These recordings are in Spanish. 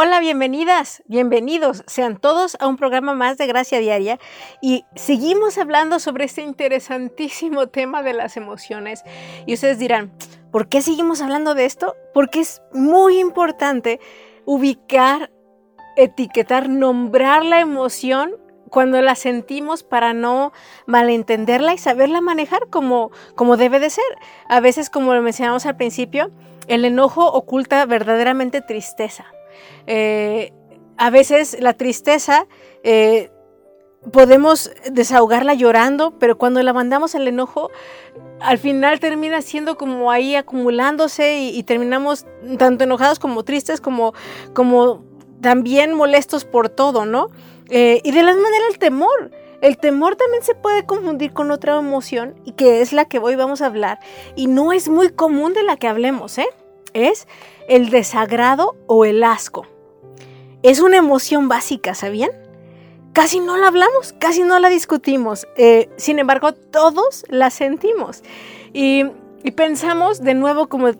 Hola, bienvenidas, bienvenidos sean todos a un programa más de Gracia Diaria y seguimos hablando sobre este interesantísimo tema de las emociones. Y ustedes dirán, ¿por qué seguimos hablando de esto? Porque es muy importante ubicar, etiquetar, nombrar la emoción cuando la sentimos para no malentenderla y saberla manejar como, como debe de ser. A veces, como lo mencionamos al principio, el enojo oculta verdaderamente tristeza eh, a veces la tristeza eh, podemos desahogarla llorando, pero cuando la mandamos el enojo, al final termina siendo como ahí acumulándose y, terminamos tanto enojados como tristes, como, como también molestos por todo, ¿no? Eh, y de la manera el temor. El temor también se puede confundir con otra emoción que es la que hoy vamos a hablar y no es muy común de la que hablemos, ¿eh? Es el desagrado o el asco. Es una emoción básica, ¿sabían? Casi no la hablamos, casi no la discutimos. Eh, sin embargo, todos la sentimos. Y, pensamos de nuevo como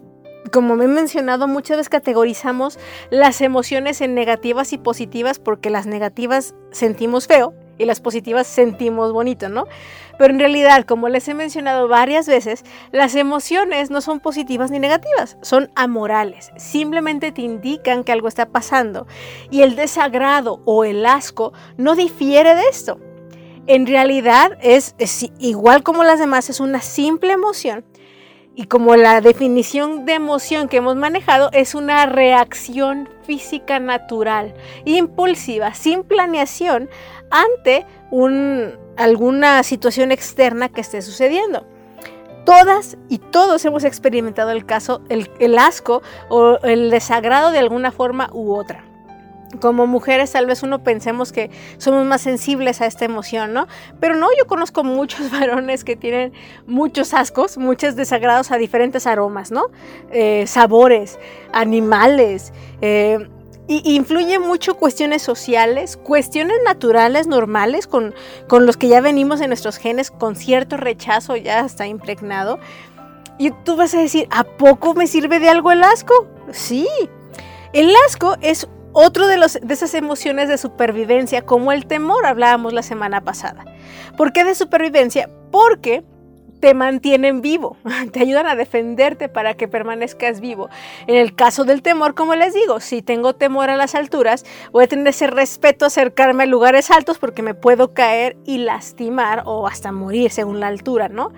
como me he mencionado, muchas veces categorizamos las emociones en negativas y positivas porque las negativas sentimos feo y las positivas sentimos bonito, ¿no? Pero en realidad, como les he mencionado varias veces, las emociones no son positivas ni negativas, son amorales. Simplemente te indican que algo está pasando. Y el desagrado o el asco no difiere de esto. En realidad es, igual como las demás, es una simple emoción y como la definición de emoción que hemos manejado es una reacción física natural, impulsiva, sin planeación ante un, alguna situación externa que esté sucediendo. Todas y todos hemos experimentado el caso, el, el asco o el desagrado de alguna forma u otra como mujeres tal vez uno pensemos que somos más sensibles a esta emoción, ¿no? Pero no, yo conozco muchos varones que tienen muchos ascos, muchos desagrados a diferentes aromas, ¿no? Eh, sabores, animales, eh, y influye mucho cuestiones sociales, cuestiones naturales, normales, con, con los que ya venimos en nuestros genes con cierto rechazo, ya está impregnado. Y tú vas a decir, ¿a poco me sirve de algo el asco? Sí. El asco es otro de, los, de esas emociones de supervivencia, como el temor, hablábamos la semana pasada. ¿Por qué de supervivencia? Porque te mantienen vivo, te ayudan a defenderte para que permanezcas vivo. En el caso del temor, como les digo, si tengo temor a las alturas, voy a tener ese respeto a acercarme a lugares altos porque me puedo caer y lastimar o hasta morir según la altura, ¿no?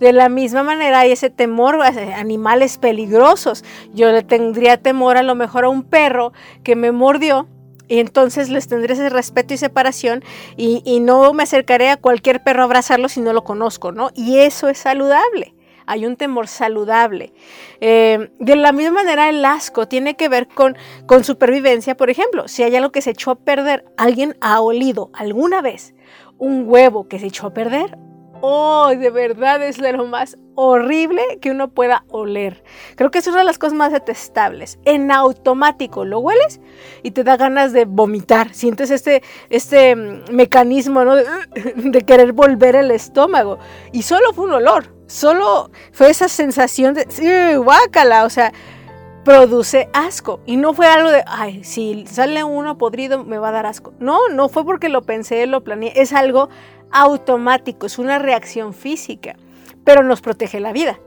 De la misma manera hay ese temor a animales peligrosos. Yo le tendría temor a lo mejor a un perro que me mordió y entonces les tendré ese respeto y separación y, no me acercaré a cualquier perro a abrazarlo si no lo conozco, ¿no? Y eso es saludable. Hay un temor saludable. Eh, de la misma manera, el asco tiene que ver con, con supervivencia. Por ejemplo, si hay algo que se echó a perder, alguien ha olido alguna vez un huevo que se echó a perder Oh, de verdad es lo más horrible que uno pueda oler. Creo que es una de las cosas más detestables. En automático lo hueles y te da ganas de vomitar. Sientes este, este mm, mecanismo ¿no? de, querer volver el estómago. Y solo fue un olor. Solo fue esa sensación de guácala. O sea, produce asco. Y no fue algo de, ay, si sale uno podrido me va a dar asco. No, no fue porque lo pensé, lo planeé. Es algo automático, es una reacción física, pero nos protege la vida.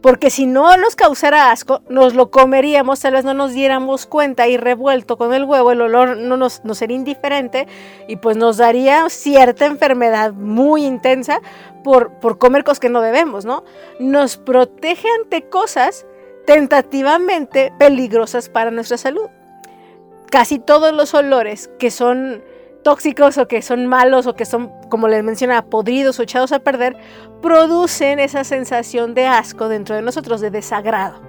Porque si no nos causara asco, nos lo comeríamos, tal vez no nos diéramos cuenta y revuelto con el huevo, el olor no nos, sería indiferente y pues nos daría cierta enfermedad muy intensa por, por comer cosas que no debemos, ¿no? Nos protege ante cosas tentativamente peligrosas para nuestra salud. Casi todos los olores que son tóxicos o que son malos o que son, como les mencionaba, podridos o echados a perder, producen esa sensación de asco dentro de nosotros, de desagrado.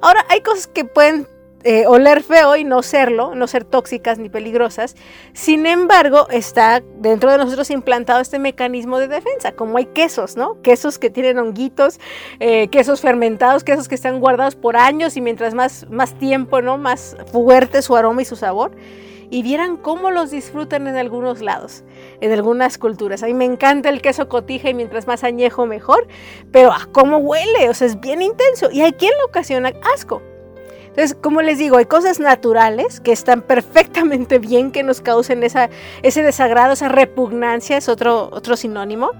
Ahora, hay cosas que pueden eh, oler feo y no serlo, no ser tóxicas ni peligrosas. Sin embargo, está dentro de nosotros implantado este mecanismo de defensa, como hay quesos, ¿no? Quesos que tienen honguitos, eh, quesos fermentados, quesos que están guardados por años y mientras más, más tiempo, ¿no? Más fuerte su aroma y su sabor. Y vieran cómo los disfrutan en algunos lados, en algunas culturas. A mí me encanta el queso cotija y mientras más añejo mejor, pero ¿a cómo huele? O sea, es bien intenso. Y hay quien le ocasiona asco. Entonces, como les digo, hay cosas naturales que están perfectamente bien que nos causen esa, ese desagrado, esa repugnancia, es otro, otro sinónimo.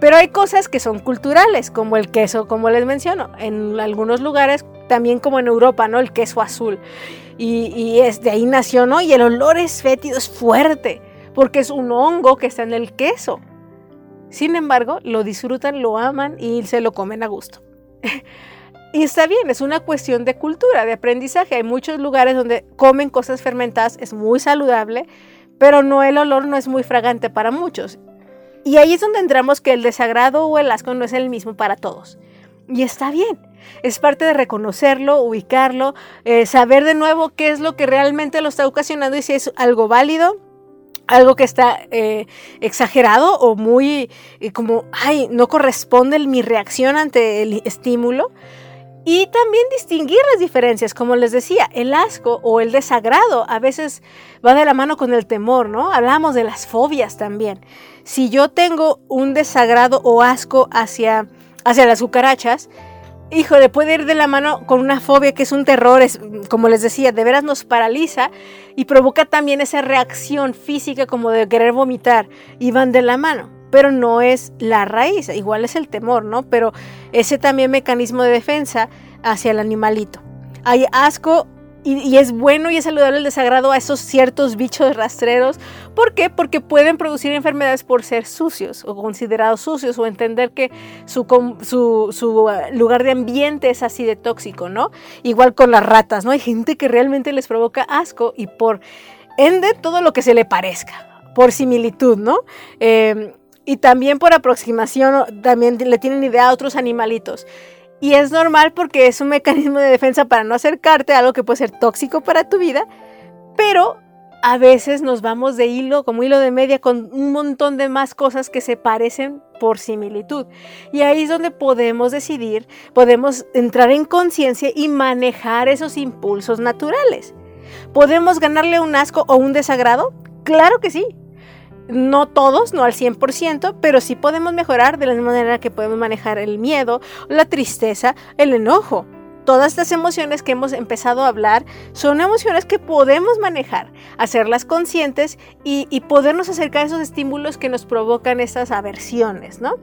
Pero hay cosas que son culturales, como el queso, como les menciono. En algunos lugares, también como en Europa, ¿no? El queso azul. Y, es, de ahí nació, ¿no? Y el olor es fétido, es fuerte, porque es un hongo que está en el queso. Sin embargo, lo disfrutan, lo aman y se lo comen a gusto. Y está bien, es una cuestión de cultura, de aprendizaje. Hay muchos lugares donde comen cosas fermentadas, es muy saludable, pero no el olor no es muy fragante para muchos. Y ahí es donde entramos que el desagrado o el asco no es el mismo para todos. Y está bien, es parte de reconocerlo, ubicarlo, eh, saber de nuevo qué es lo que realmente lo está ocasionando y si es algo válido, algo que está eh, exagerado o muy eh, como, ay, no corresponde mi reacción ante el estímulo y también distinguir las diferencias, como les decía, el asco o el desagrado a veces va de la mano con el temor, ¿no? Hablamos de las fobias también. Si yo tengo un desagrado o asco hacia, hacia las cucarachas, híjole, puede ir de la mano con una fobia que es un terror, es, como les decía, de veras nos paraliza y provoca también esa reacción física como de querer vomitar y van de la mano pero no es la raíz, igual es el temor, ¿no? Pero ese también mecanismo de defensa hacia el animalito. Hay asco y, es bueno y es saludable el desagrado a esos ciertos bichos rastreros. ¿Por qué? Porque pueden producir enfermedades por ser sucios o considerados sucios o entender que su, su, su uh, lugar de ambiente es así de tóxico, ¿no? Igual con las ratas, ¿no? Hay gente que realmente les provoca asco y por ende todo lo que se le parezca, por similitud, ¿no? Eh, y también por aproximación, también le tienen idea a otros animalitos. Y es normal porque es un mecanismo de defensa para no acercarte a algo que puede ser tóxico para tu vida, pero a veces nos vamos de hilo, como hilo de media, con un montón de más cosas que se parecen por similitud. Y ahí es donde podemos decidir, podemos entrar en conciencia y manejar esos impulsos naturales. ¿Podemos ganarle un asco o un desagrado? Claro que sí, no todos, no al 100%, pero sí podemos mejorar de la manera que podemos manejar el miedo, la tristeza, el enojo. Todas estas emociones que hemos empezado a hablar son emociones que podemos manejar, hacerlas conscientes y, y podernos acercar a esos estímulos que nos provocan esas aversiones, ¿no?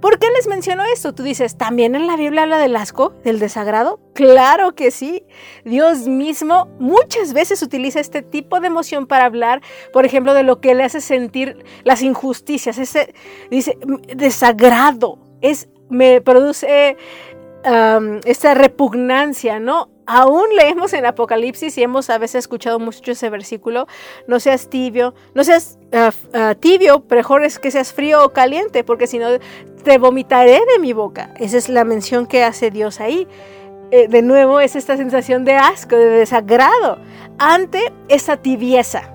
¿Por qué les menciono esto? Tú dices, ¿también en la Biblia habla del asco, del desagrado? Claro que sí. Dios mismo muchas veces utiliza este tipo de emoción para hablar, por ejemplo, de lo que le hace sentir las injusticias. Ese, dice, desagrado, es, me produce esta repugnancia, ¿no? Aún leemos en Apocalipsis y hemos a veces escuchado mucho ese versículo, no seas tibio, no seas ah, ah, tibio, mejor es que seas frío o caliente, porque si no te vomitaré de mi boca. Esa es la mención que hace Dios ahí. Eh, de nuevo es esta sensación de asco, de desagrado ante esa tibieza.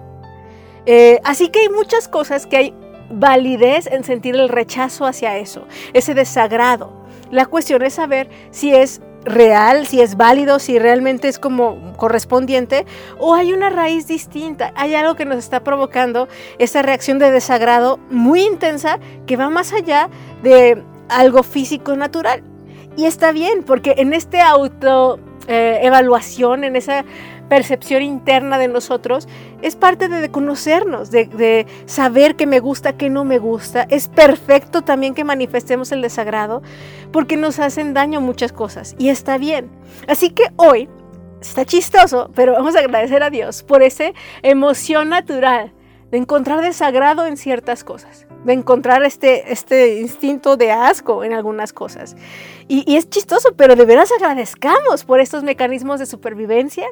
Eh, así que hay muchas cosas que hay validez en sentir el rechazo hacia eso, ese desagrado. La cuestión es saber si es real, si es válido, si realmente es como correspondiente o hay una raíz distinta, hay algo que nos está provocando esa reacción de desagrado muy intensa que va más allá de algo físico natural. Y está bien, porque en este auto eh, evaluación, en esa percepción interna de nosotros, es parte de conocernos, de, saber qué me gusta, qué no me gusta. Es perfecto también que manifestemos el desagrado, porque nos hacen daño muchas cosas y está bien. Así que hoy está chistoso, pero vamos a agradecer a Dios por esa emoción natural de encontrar desagrado en ciertas cosas, de encontrar este, este instinto de asco en algunas cosas. Y, y, es chistoso, pero de veras agradezcamos por estos mecanismos de supervivencia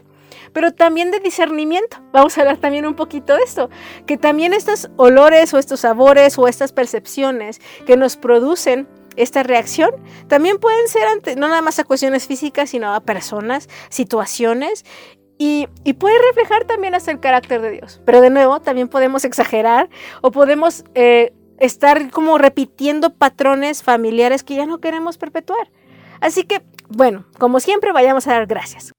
pero también de discernimiento. Vamos a hablar también un poquito de esto, que también estos olores o estos sabores o estas percepciones que nos producen esta reacción, también pueden ser ante, no nada más a cuestiones físicas, sino a personas, situaciones. Y, puede reflejar también hasta el carácter de Dios. Pero de nuevo, también podemos exagerar o podemos eh, estar como repitiendo patrones familiares que ya no queremos perpetuar. Así que, bueno, como siempre, vayamos a dar gracias.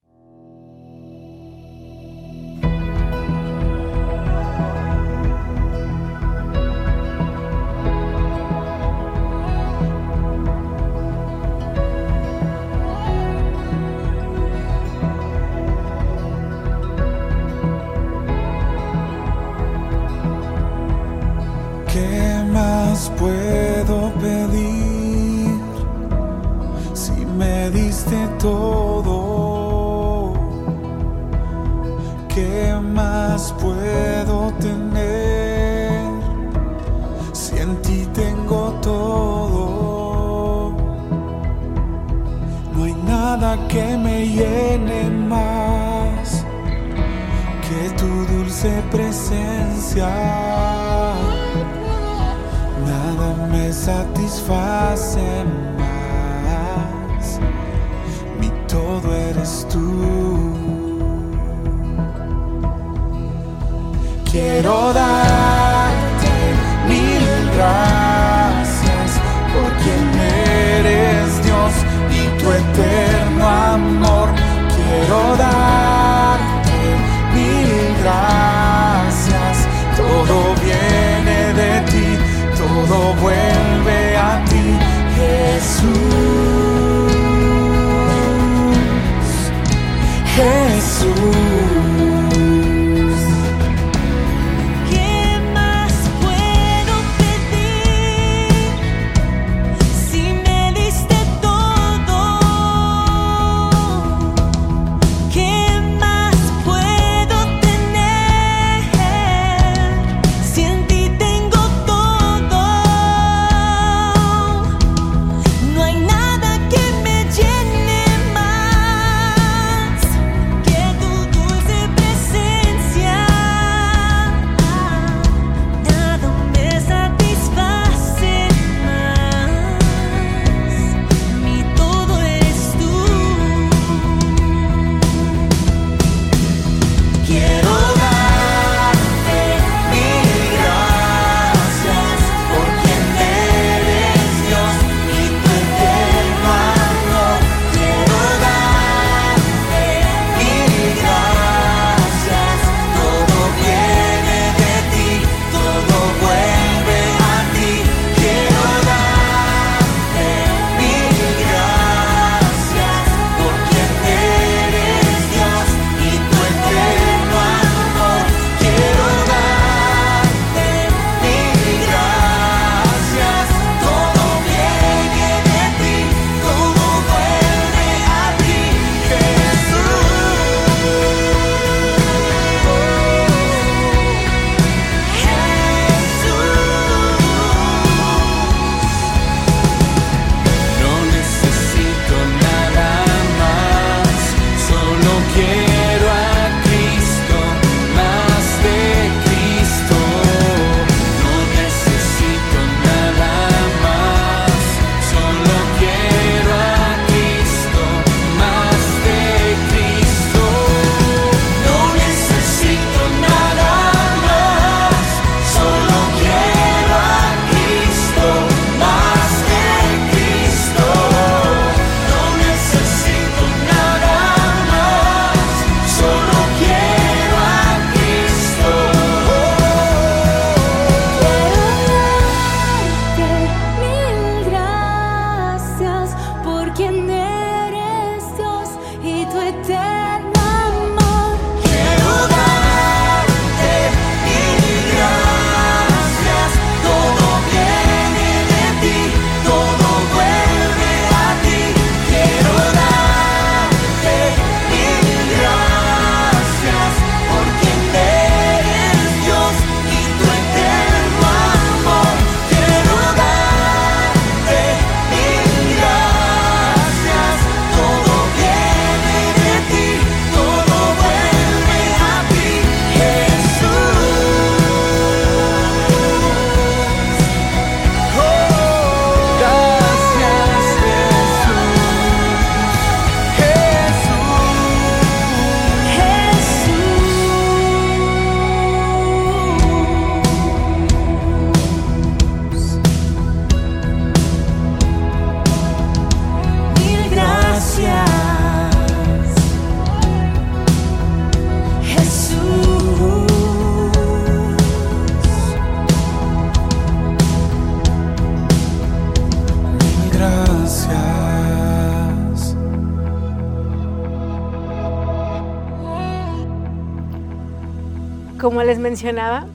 Puedo pedir si me diste todo? ¿Qué más puedo tener si en ti tengo todo? No hay nada que me llene más que tu dulce presencia satisface más. Mi todo eres tú. Quiero darte mil gracias por quien eres Dios y tu eterno amor. Quiero darte mil gracias. Todo ti todo vuelve a ti, Jesús. Jesús. Como les mencionaba,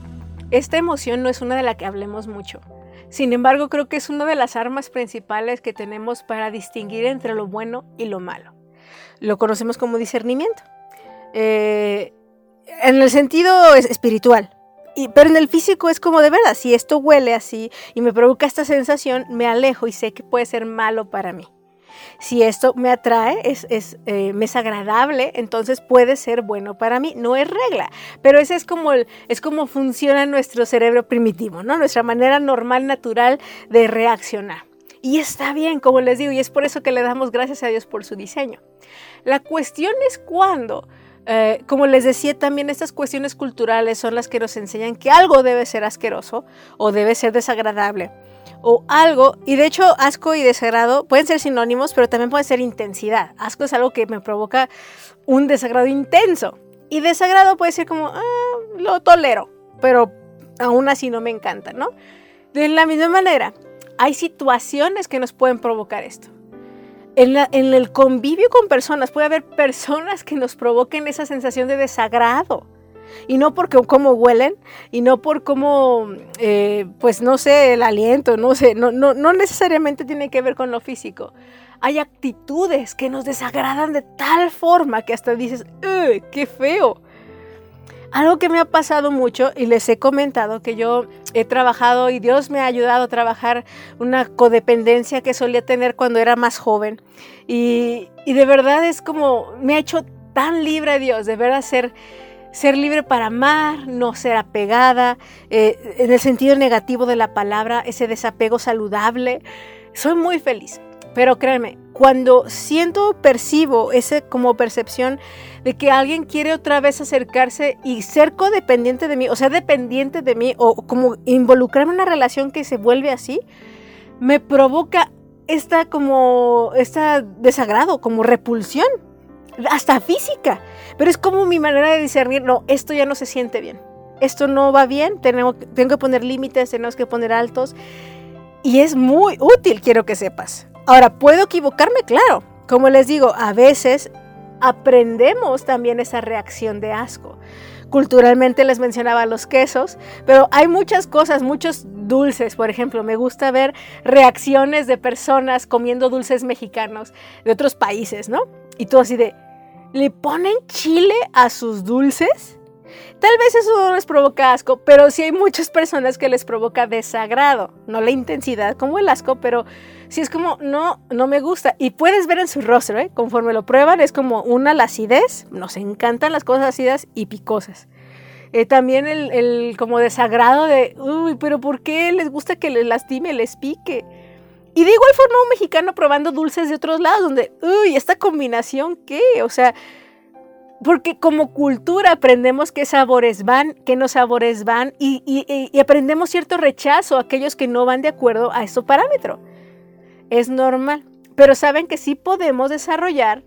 esta emoción no es una de la que hablemos mucho. Sin embargo, creo que es una de las armas principales que tenemos para distinguir entre lo bueno y lo malo. Lo conocemos como discernimiento. Eh, en el sentido espiritual. Y, pero en el físico es como de verdad, si esto huele así y me provoca esta sensación, me alejo y sé que puede ser malo para mí. Si esto me atrae, es, es eh, me es agradable, entonces puede ser bueno para mí. No es regla, pero ese es como, el, es como funciona nuestro cerebro primitivo, ¿no? Nuestra manera normal, natural de reaccionar. Y está bien, como les digo, y es por eso que le damos gracias a Dios por su diseño. La cuestión es cuando eh, como les decía, también estas cuestiones culturales son las que nos enseñan que algo debe ser asqueroso o debe ser desagradable o algo, y de hecho asco y desagrado pueden ser sinónimos, pero también puede ser intensidad. Asco es algo que me provoca un desagrado intenso y desagrado puede ser como, ah, lo tolero, pero aún así no me encanta, ¿no? De la misma manera, hay situaciones que nos pueden provocar esto en, el convivio con personas puede haber personas que nos provoquen esa sensación de desagrado. Y no por cómo huelen, y no por cómo, eh, pues no sé, el aliento, no sé, no, no, no necesariamente tiene que ver con lo físico. Hay actitudes que nos desagradan de tal forma que hasta dices, ¡qué feo! Algo que me ha pasado mucho y les he comentado que yo he trabajado y Dios me ha ayudado a trabajar una codependencia que solía tener cuando era más joven. Y, de verdad es como me ha hecho tan libre Dios, de verdad ser, ser libre para amar, no ser apegada, eh, en el sentido negativo de la palabra, ese desapego saludable. Soy muy feliz. Pero créanme, cuando siento, percibo ese como percepción de que alguien quiere otra vez acercarse y ser codependiente de mí, o sea, dependiente de mí, o como involucrarme en una relación que se vuelve así, me provoca esta como, esta desagrado, como repulsión, hasta física. Pero es como mi manera de discernir, no, esto ya no se siente bien. Esto no va bien, tengo, tengo que poner límites, tenemos que poner altos. Y es muy útil, quiero que sepas. Ahora, ¿puedo equivocarme? Claro. Como les digo, a veces aprendemos también esa reacción de asco. Culturalmente les mencionaba los quesos, pero hay muchas cosas, muchos dulces, por ejemplo, me gusta ver reacciones de personas comiendo dulces mexicanos de otros países, ¿no? Y todo así de, ¿le ponen chile a sus dulces? Tal vez eso no les provoca asco, pero sí hay muchas personas que les provoca desagrado. No la intensidad como el asco, pero sí es como, no, no me gusta. Y puedes ver en su rostro, ¿eh? conforme lo prueban, es como una la acidez. Nos encantan las cosas ácidas y picosas. Eh, también el, el, como desagrado de, uy, pero ¿por qué les gusta que les lastime, les pique? Y de igual forma un mexicano probando dulces de otros lados, donde, uy, esta combinación, ¿qué? O sea, porque como cultura aprendemos qué sabores van, qué no sabores van y, aprendemos cierto rechazo a aquellos que no van de acuerdo a ese parámetro. Es normal, pero saben que sí podemos desarrollar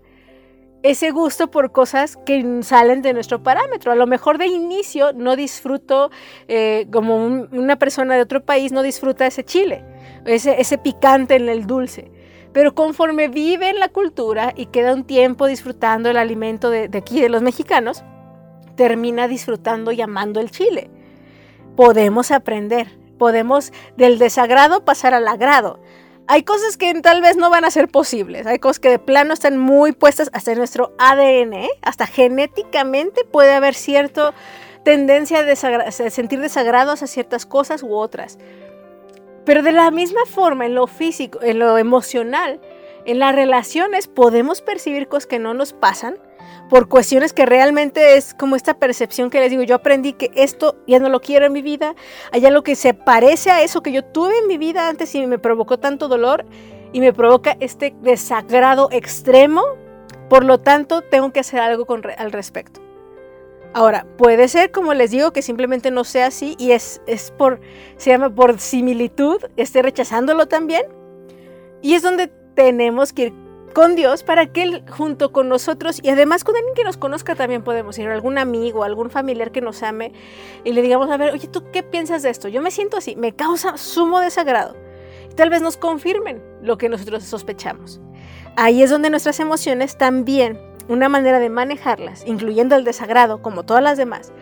ese gusto por cosas que salen de nuestro parámetro. A lo mejor de inicio no disfruto, eh, como una persona de otro país no disfruta ese chile, ese, ese picante en el dulce pero conforme vive en la cultura y queda un tiempo disfrutando el alimento de, aquí, de los mexicanos, termina disfrutando y amando el chile. Podemos aprender, podemos del desagrado pasar al agrado. Hay cosas que tal vez no van a ser posibles, hay cosas que de plano están muy puestas hasta en nuestro ADN, ¿eh? hasta genéticamente puede haber cierta tendencia a sentir desagrados a ciertas cosas u otras. Pero de la misma forma, en lo físico, en lo emocional, en las relaciones podemos percibir cosas que no nos pasan por cuestiones que realmente es como esta percepción que les digo, yo aprendí que esto ya no lo quiero en mi vida, hay algo que se parece a eso que yo tuve en mi vida antes y me provocó tanto dolor y me provoca este desagrado extremo, por lo tanto tengo que hacer algo con, al respecto. Ahora, puede ser, como les digo, que simplemente no sea así y es, es por, se llama por similitud, esté rechazándolo también. Y es donde tenemos que ir con Dios para que Él junto con nosotros y además con alguien que nos conozca también podemos ir, algún amigo, algún familiar que nos ame y le digamos, a ver, oye, ¿tú qué piensas de esto? Yo me siento así, me causa sumo desagrado. Tal vez nos confirmen lo que nosotros sospechamos. Ahí es donde nuestras emociones también una manera de manejarlas, incluyendo el desagrado, como todas las demás,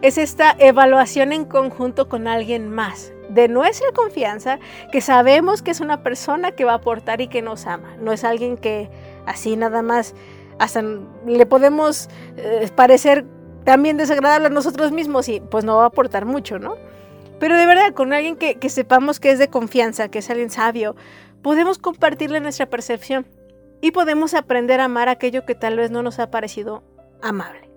es esta evaluación en conjunto con alguien más, de nuestra confianza, que sabemos que es una persona que va a aportar y que nos ama. No es alguien que así nada más, hasta le podemos eh, parecer también desagradable a nosotros mismos y pues no va a aportar mucho, ¿no? Pero de verdad, con alguien que, que sepamos que es de confianza, que es alguien sabio, podemos compartirle nuestra percepción y podemos aprender a amar aquello que tal vez no nos ha parecido amable.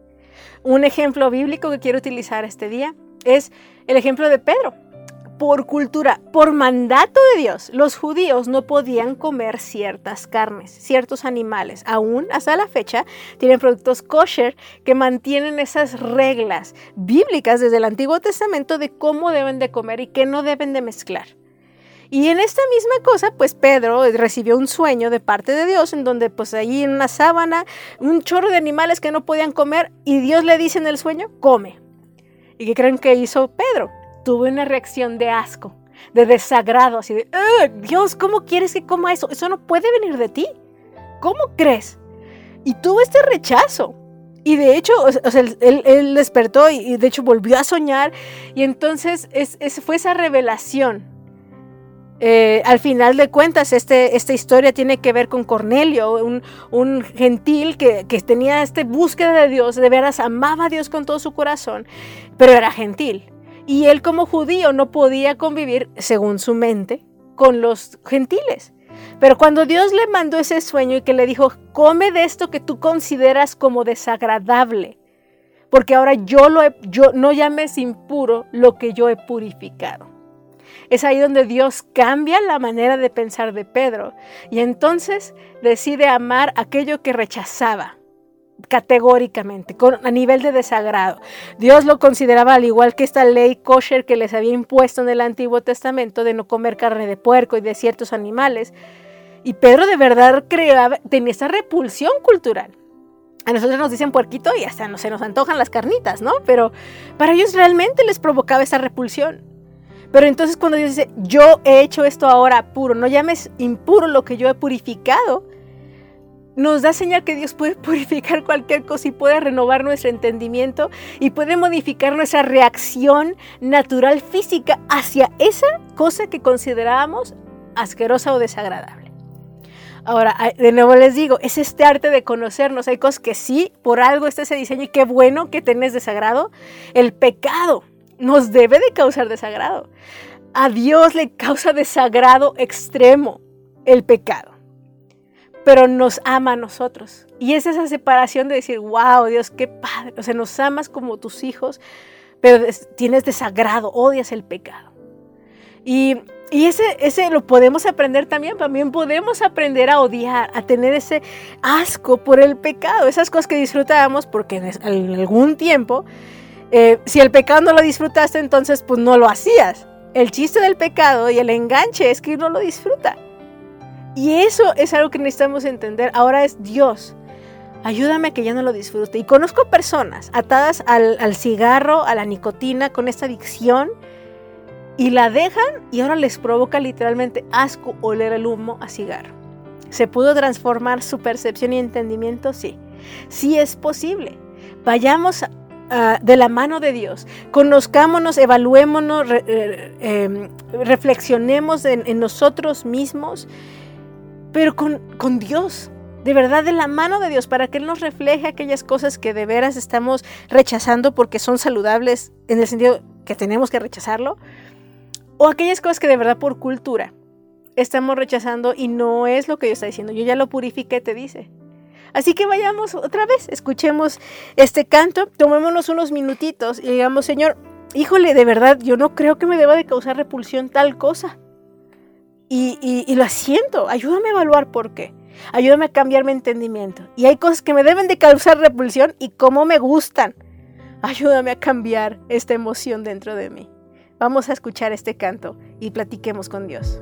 Un ejemplo bíblico que quiero utilizar este día es el ejemplo de Pedro. Por cultura, por mandato de Dios, los judíos no podían comer ciertas carnes, ciertos animales. Aún hasta la fecha tienen productos kosher que mantienen esas reglas bíblicas desde el Antiguo Testamento de cómo deben de comer y qué no deben de mezclar. Y en esta misma cosa, pues Pedro recibió un sueño de parte de Dios en donde pues ahí en una sábana, un chorro de animales que no podían comer y Dios le dice en el sueño, come. ¿Y qué creen que hizo Pedro? Tuvo una reacción de asco, de desagrado, así de, Dios, ¿cómo quieres que coma eso? Eso no puede venir de ti. ¿Cómo crees? Y tuvo este rechazo. Y de hecho, o sea, él, despertó y, de hecho volvió a soñar. Y entonces es, fue esa revelación eh, al final de cuentas, este, esta historia tiene que ver con Cornelio, un, gentil que, tenía esta búsqueda de Dios, de veras amaba a Dios con todo su corazón, pero era gentil. Y él como judío no podía convivir, según su mente, con los gentiles. Pero cuando Dios le mandó ese sueño y que le dijo, come de esto que tú consideras como desagradable, porque ahora yo, lo yo no llames impuro lo que yo he purificado. Es ahí donde Dios cambia la manera de pensar de Pedro y entonces decide amar aquello que rechazaba categóricamente, a nivel de desagrado. Dios lo consideraba al igual que esta ley kosher que les había impuesto en el Antiguo Testamento de no comer carne de puerco y de ciertos animales. Y Pedro de verdad creaba, tenía esa repulsión cultural. A nosotros nos dicen puerquito y hasta no se nos antojan las carnitas, ¿no? Pero para ellos realmente les provocaba esa repulsión. Pero entonces cuando Dios dice, yo he hecho esto ahora puro, no llames impuro lo que yo he purificado, nos da señal que Dios puede purificar cualquier cosa y puede renovar nuestro entendimiento y puede modificar nuestra reacción natural física hacia esa cosa que considerábamos asquerosa o desagradable. Ahora, de nuevo les digo, es este arte de conocernos. Hay cosas que sí, por algo está ese diseño y qué bueno que tenés desagrado. El pecado nos debe de causar desagrado. A Dios le causa desagrado extremo el pecado, pero nos ama a nosotros. Y es esa separación de decir, wow, Dios, qué padre. O sea, nos amas como tus hijos, pero tienes desagrado, odias el pecado. Y, y ese, ese lo podemos aprender también. También podemos aprender a odiar, a tener ese asco por el pecado. Esas cosas que disfrutábamos porque en algún tiempo eh, si el pecado no lo disfrutaste, entonces pues no lo hacías. El chiste del pecado y el enganche es que uno lo disfruta. Y eso es algo que necesitamos entender. Ahora es Dios. Ayúdame a que ya no lo disfrute. Y conozco personas atadas al, al cigarro, a la nicotina, con esta adicción, y la dejan y ahora les provoca literalmente asco oler el humo a cigarro. ¿Se pudo transformar su percepción y entendimiento? Sí. Sí es posible. Vayamos Ah, de la mano de Dios. Conozcámonos, evaluémonos, eh, em, reflexionemos en, nosotros mismos, pero con, con Dios. De verdad, de la mano de Dios, para que Él nos refleje aquellas cosas que de veras estamos rechazando porque son saludables en el sentido que tenemos que rechazarlo, o aquellas cosas que de verdad por cultura estamos rechazando y no es lo que Dios está diciendo. Yo ya lo purifiqué, te dice. Así que vayamos otra vez, escuchemos este canto, tomémonos unos minutitos y digamos, Señor, híjole, de verdad, yo no creo que me deba de causar repulsión tal cosa. Y, lo siento, ayúdame a evaluar por qué. Ayúdame a cambiar mi entendimiento. Y hay cosas que me deben de causar repulsión y cómo me gustan. Ayúdame a cambiar esta emoción dentro de mí. Vamos a escuchar este canto y platiquemos con Dios.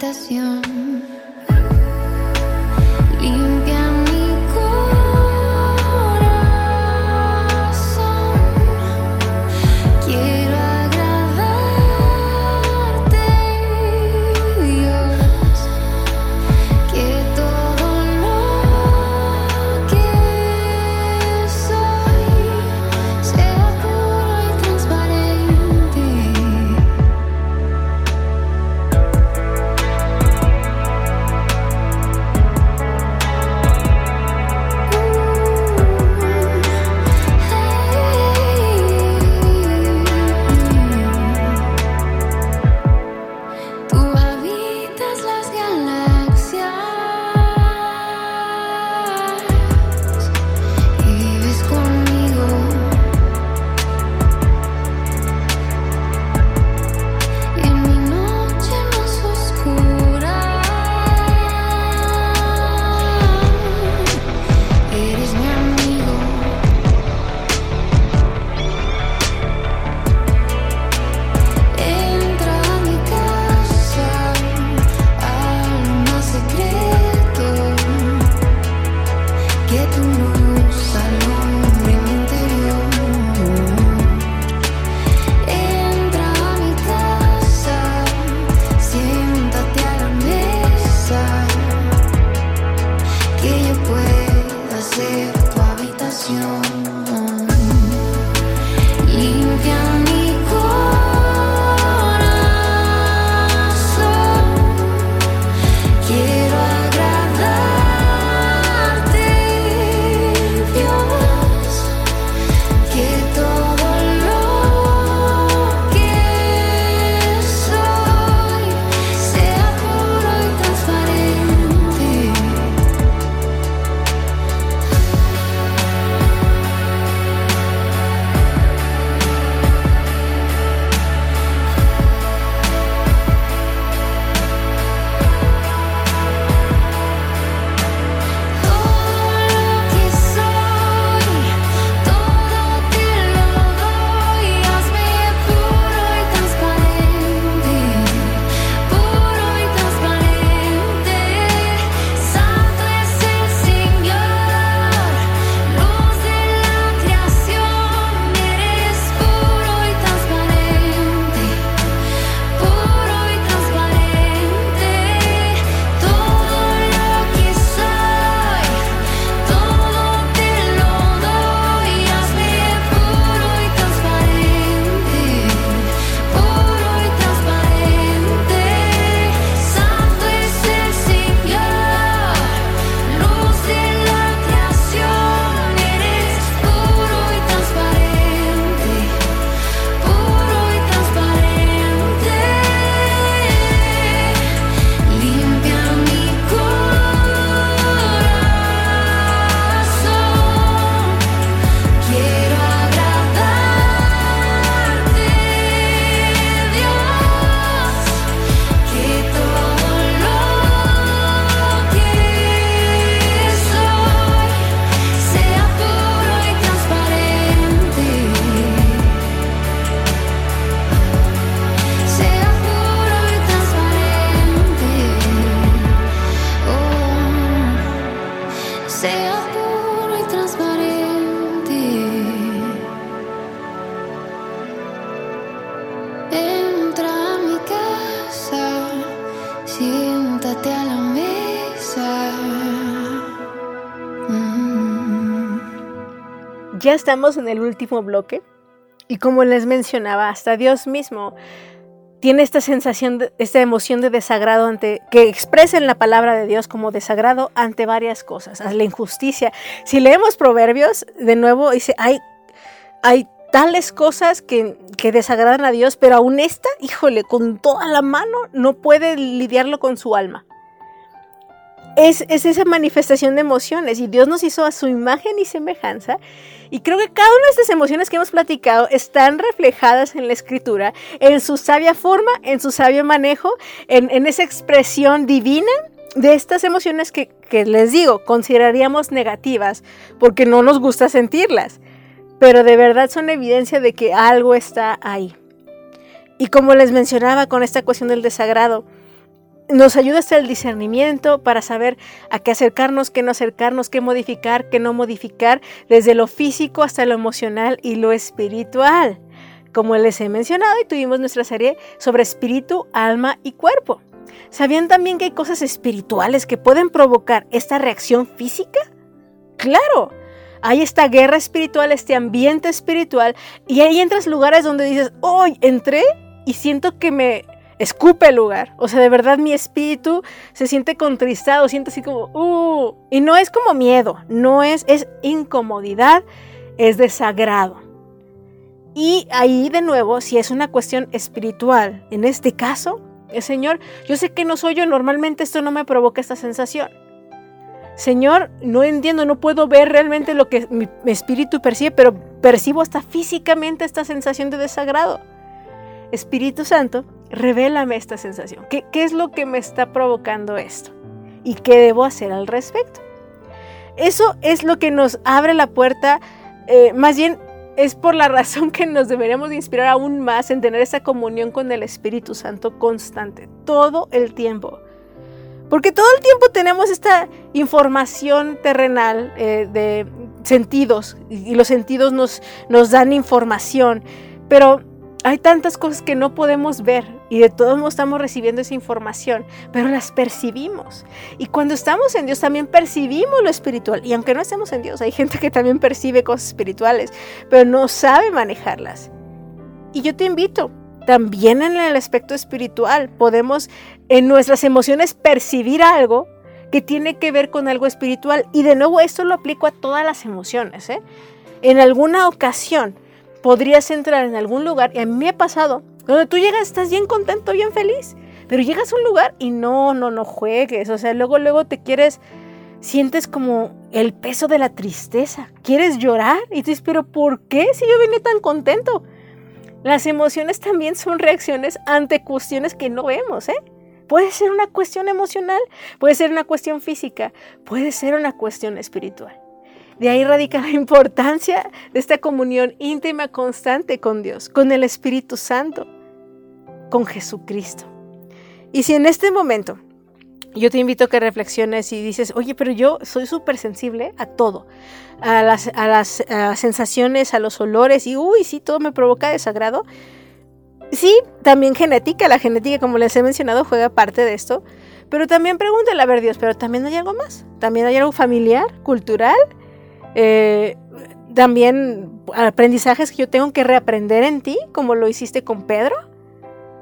habitación. Libre Ya estamos en el último bloque y como les mencionaba, hasta Dios mismo tiene esta sensación, esta emoción de desagrado ante, que expresa en la palabra de Dios como desagrado ante varias cosas, la injusticia. Si leemos Proverbios, de nuevo dice, hay, hay tales cosas que, que desagradan a Dios, pero aún esta, híjole, con toda la mano no puede lidiarlo con su alma. Es, es esa manifestación de emociones y Dios nos hizo a su imagen y semejanza y creo que cada una de estas emociones que hemos platicado están reflejadas en la escritura, en su sabia forma, en su sabio manejo, en, en esa expresión divina de estas emociones que, que les digo, consideraríamos negativas porque no nos gusta sentirlas, pero de verdad son evidencia de que algo está ahí. Y como les mencionaba con esta cuestión del desagrado, nos ayuda hasta el discernimiento para saber a qué acercarnos, qué no acercarnos, qué modificar, qué no modificar, desde lo físico hasta lo emocional y lo espiritual. Como les he mencionado y tuvimos nuestra serie sobre espíritu, alma y cuerpo. ¿Sabían también que hay cosas espirituales que pueden provocar esta reacción física? Claro, hay esta guerra espiritual, este ambiente espiritual, y ahí entras lugares donde dices, hoy entré y siento que me escupe el lugar. O sea, de verdad mi espíritu se siente contristado, siente así como, uh, y no es como miedo, no es, es incomodidad, es desagrado. Y ahí de nuevo, si es una cuestión espiritual, en este caso, el Señor, yo sé que no soy yo, normalmente esto no me provoca esta sensación. Señor, no entiendo, no puedo ver realmente lo que mi, mi espíritu percibe, pero percibo hasta físicamente esta sensación de desagrado. Espíritu Santo, revélame esta sensación. ¿Qué, ¿Qué, es lo que me está provocando esto? ¿Y qué debo hacer al respecto? Eso es lo que nos abre la puerta, eh, más bien es por la razón que nos deberíamos de inspirar aún más en tener esa comunión con el Espíritu Santo constante, todo el tiempo. Porque todo el tiempo tenemos esta información terrenal eh, de sentidos y los sentidos nos, nos dan información, pero hay tantas cosas que no podemos ver y de todos modos estamos recibiendo esa información, pero las percibimos. Y cuando estamos en Dios también percibimos lo espiritual. Y aunque no estemos en Dios, hay gente que también percibe cosas espirituales, pero no sabe manejarlas. Y yo te invito, también en el aspecto espiritual, podemos en nuestras emociones percibir algo que tiene que ver con algo espiritual. Y de nuevo, esto lo aplico a todas las emociones. ¿eh? En alguna ocasión, podrías entrar en algún lugar, y a mí me ha pasado, donde tú llegas, estás bien contento, bien feliz, pero llegas a un lugar y no, no, no juegues, o sea, luego, luego te quieres, sientes como el peso de la tristeza, quieres llorar y tú dices, pero ¿por qué si yo vine tan contento? Las emociones también son reacciones ante cuestiones que no vemos, ¿eh? Puede ser una cuestión emocional, puede ser una cuestión física, puede ser una cuestión espiritual. De ahí radica la importancia de esta comunión íntima constante con Dios, con el Espíritu Santo, con Jesucristo. Y si en este momento yo te invito a que reflexiones y dices, oye, pero yo soy súper sensible a todo, a las, sensaciones, a los olores, y uy, sí, todo me provoca desagrado. Sí, también genética, la genética, como les he mencionado, juega parte de esto, pero también pregúntale a ver Dios, pero también hay algo más, también hay algo familiar, cultural, eh, también aprendizajes que yo tengo que reaprender en ti, como lo hiciste con Pedro.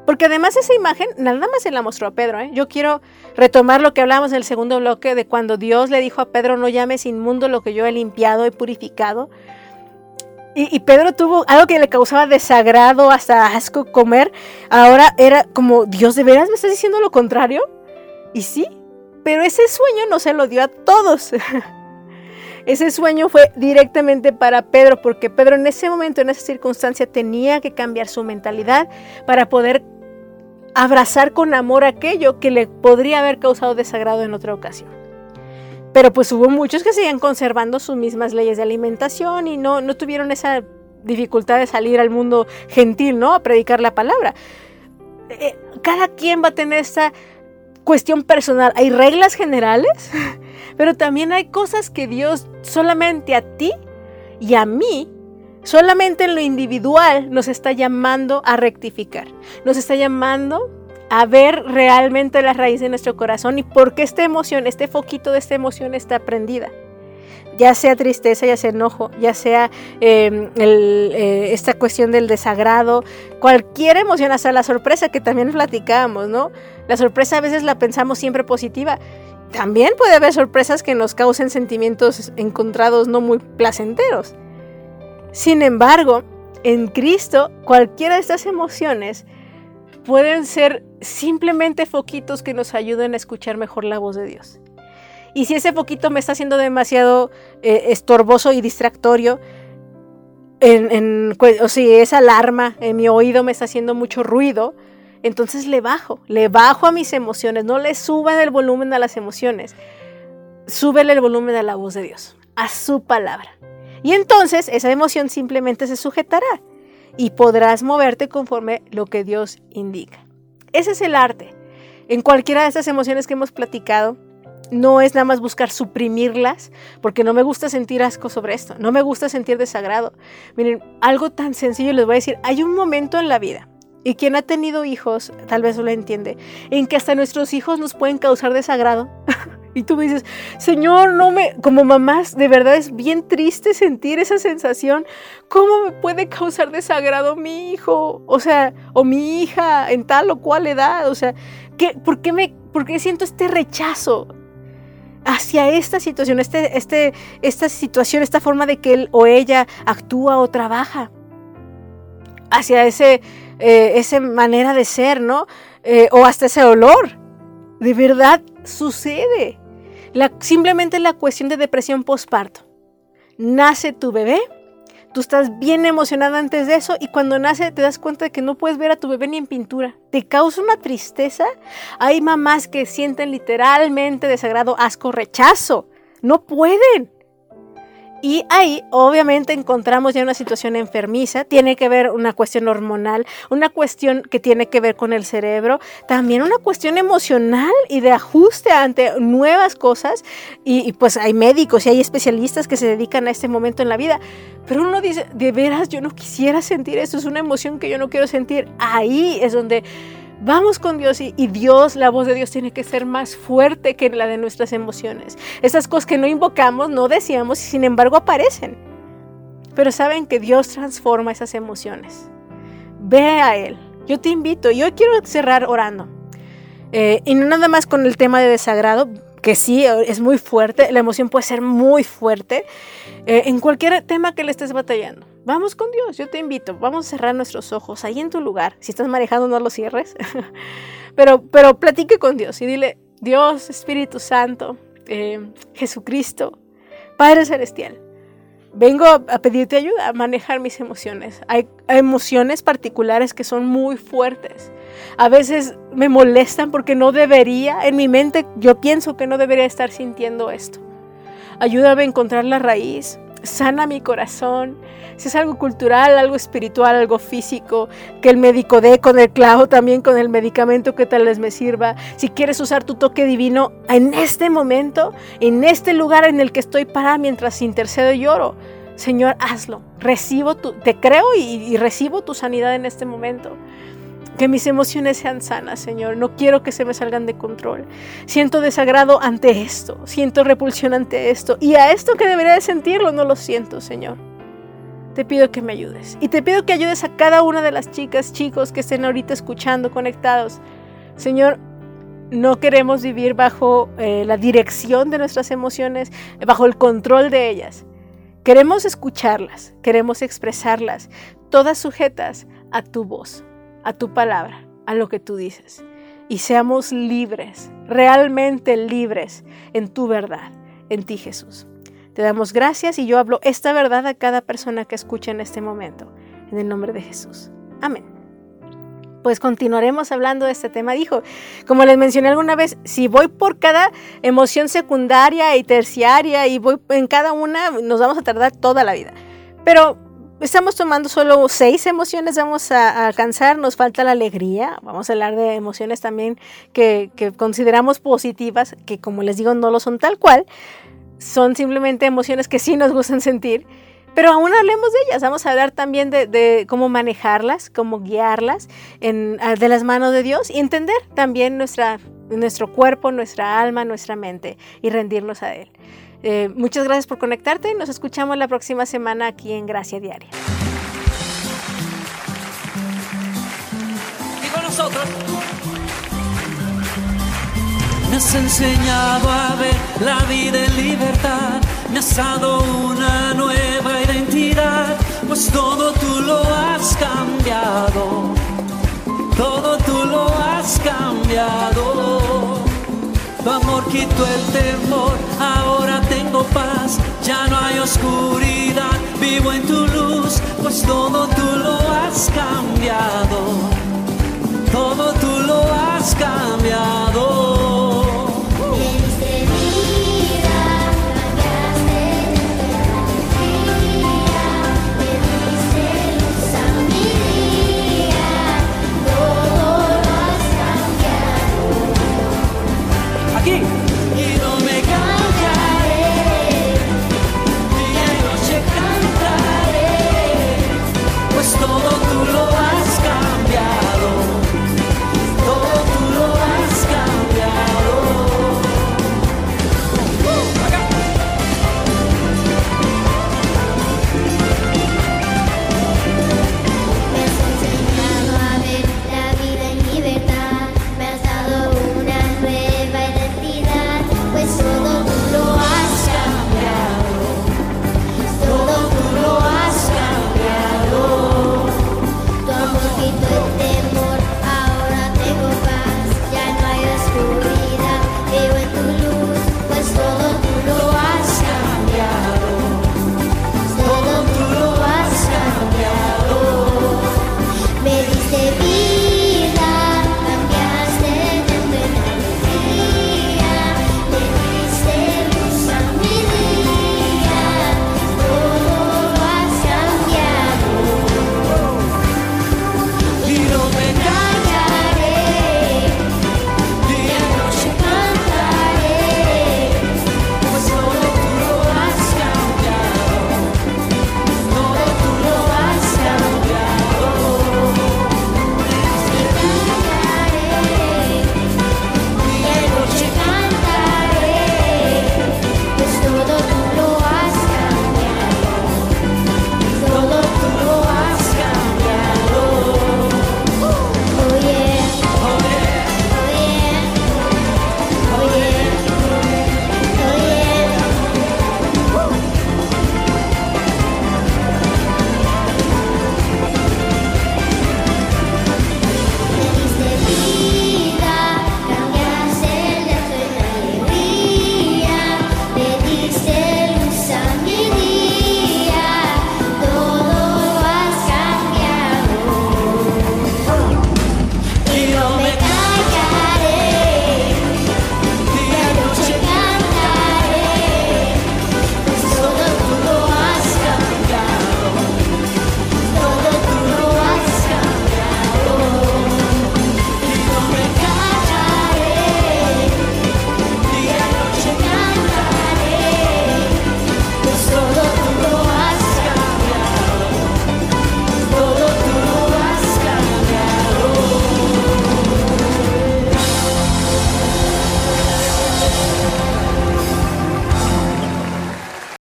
Porque además esa imagen nada más se la mostró a Pedro. ¿eh? Yo quiero retomar lo que hablamos en el segundo bloque de cuando Dios le dijo a Pedro, no llames inmundo lo que yo he limpiado y purificado. Y, y, Pedro tuvo algo que le causaba desagrado, hasta asco comer. Ahora era como, Dios, ¿de veras me estás diciendo lo contrario? Y sí, pero ese sueño no se lo dio a todos. Ese sueño fue directamente para Pedro, porque Pedro en ese momento, en esa circunstancia, tenía que cambiar su mentalidad para poder abrazar con amor aquello que le podría haber causado desagrado en otra ocasión. Pero pues hubo muchos que seguían conservando sus mismas leyes de alimentación y no, no tuvieron esa dificultad de salir al mundo gentil, ¿no? A predicar la palabra. Eh, cada quien va a tener esta cuestión personal. Hay reglas generales, pero también hay cosas que Dios solamente a ti y a mí, solamente en lo individual, nos está llamando a rectificar. Nos está llamando a ver realmente la raíz de nuestro corazón y por qué esta emoción, este foquito de esta emoción está prendida. Ya sea tristeza, ya sea enojo, ya sea em, eh, esta cuestión del desagrado, cualquier emoción, hasta la sorpresa que también platicamos, ¿no? La sorpresa a veces la pensamos siempre positiva. También puede haber sorpresas que nos causen sentimientos encontrados no muy placenteros. Sin embargo, en Cristo, cualquiera de estas emociones pueden ser simplemente foquitos que nos ayuden a escuchar mejor la voz de Dios. Y si ese foquito me está haciendo demasiado eh, estorboso y distractorio, o si esa alarma en mi oído me está haciendo mucho ruido, entonces le bajo, le bajo a mis emociones, no le suban el volumen a las emociones, súbele el volumen a la voz de Dios, a su palabra. Y entonces esa emoción simplemente se sujetará y podrás moverte conforme lo que Dios indica. Ese es el arte. En cualquiera de estas emociones que hemos platicado, no es nada más buscar suprimirlas, porque no me gusta sentir asco sobre esto, no me gusta sentir desagrado. Miren, algo tan sencillo les voy a decir, hay un momento en la vida, y quien ha tenido hijos tal vez lo entiende, en que hasta nuestros hijos nos pueden causar desagrado. Y tú dices, Señor, no me, como mamás, de verdad es bien triste sentir esa sensación. ¿Cómo me puede causar desagrado mi hijo? O sea, o mi hija en tal o cual edad. O sea, ¿qué, por, qué me, ¿por qué siento este rechazo? hacia esta situación, este, este, esta situación, esta forma de que él o ella actúa o trabaja, hacia ese, eh, esa manera de ser, ¿no? Eh, o hasta ese olor. De verdad sucede. Simplemente la cuestión de depresión postparto. Nace tu bebé, tú estás bien emocionada antes de eso y cuando nace te das cuenta de que no puedes ver a tu bebé ni en pintura. Te causa una tristeza. Hay mamás que sienten literalmente desagrado, asco, rechazo. No pueden. Y ahí obviamente encontramos ya una situación enfermiza, tiene que ver una cuestión hormonal, una cuestión que tiene que ver con el cerebro, también una cuestión emocional y de ajuste ante nuevas cosas. Y, pues hay médicos y hay especialistas que se dedican a este momento en la vida. Pero uno dice, de veras, yo no quisiera sentir eso, es una emoción que yo no quiero sentir. Ahí es donde Vamos con Dios y, Dios, la voz de Dios tiene que ser más fuerte que la de nuestras emociones. Esas cosas que no invocamos, no decíamos y sin embargo aparecen. Pero saben que Dios transforma esas emociones. Ve a Él. Yo te invito, yo quiero cerrar orando. Eh, y no nada más con el tema de desagrado, que sí, es muy fuerte, la emoción puede ser muy fuerte, eh, en cualquier tema que le estés batallando. Vamos con Dios, yo te invito, vamos a cerrar nuestros ojos ahí en tu lugar. Si estás manejando, no los cierres, pero, pero platique con Dios y dile, Dios, Espíritu Santo, eh, Jesucristo, Padre Celestial, vengo a pedirte ayuda a manejar mis emociones. Hay emociones particulares que son muy fuertes. A veces me molestan porque no debería, en mi mente yo pienso que no debería estar sintiendo esto. Ayúdame a encontrar la raíz, sana mi corazón. Si es algo cultural, algo espiritual, algo físico, que el médico dé con el clavo, también con el medicamento que tal vez me sirva. Si quieres usar tu toque divino en este momento, en este lugar en el que estoy parada mientras intercedo y lloro, Señor, hazlo. Recibo tu, te creo y recibo tu sanidad en este momento. Que mis emociones sean sanas, Señor. No quiero que se me salgan de control. Siento desagrado ante esto. Siento repulsión ante esto. Y a esto que debería de sentirlo, no lo siento, Señor. Te pido que me ayudes. Y te pido que ayudes a cada una de las chicas, chicos que estén ahorita escuchando, conectados. Señor, no queremos vivir bajo eh, la dirección de nuestras emociones, bajo el control de ellas. Queremos escucharlas, queremos expresarlas, todas sujetas a tu voz a tu palabra, a lo que tú dices. Y seamos libres, realmente libres en tu verdad, en ti Jesús. Te damos gracias y yo hablo esta verdad a cada persona que escuche en este momento. En el nombre de Jesús. Amén. Pues continuaremos hablando de este tema. Dijo, como les mencioné alguna vez, si voy por cada emoción secundaria y terciaria y voy en cada una, nos vamos a tardar toda la vida. Pero estamos tomando solo seis emociones, vamos a, alcanzar, nos falta la alegría, vamos a hablar de emociones también que, consideramos positivas, que como les digo no lo son tal cual, son simplemente emociones que sí nos gustan sentir, Pero aún hablemos de ellas, vamos a hablar también de, cómo manejarlas, cómo guiarlas de las manos de Dios y entender también nuestra, nuestro cuerpo, nuestra alma, nuestra mente y rendirnos a Él. Eh, muchas gracias por conectarte. Nos escuchamos la próxima semana aquí en Gracia Diaria. Y con nosotros. Me has enseñado a ver la vida en libertad. Me has dado una nueva identidad. Pues todo tú lo has cambiado. Todo tú lo has cambiado tu amor quitó el temor, ahora tengo paz, ya no hay oscuridad, vivo en tu luz, pues todo tú lo has cambiado, todo tú lo has cambiado.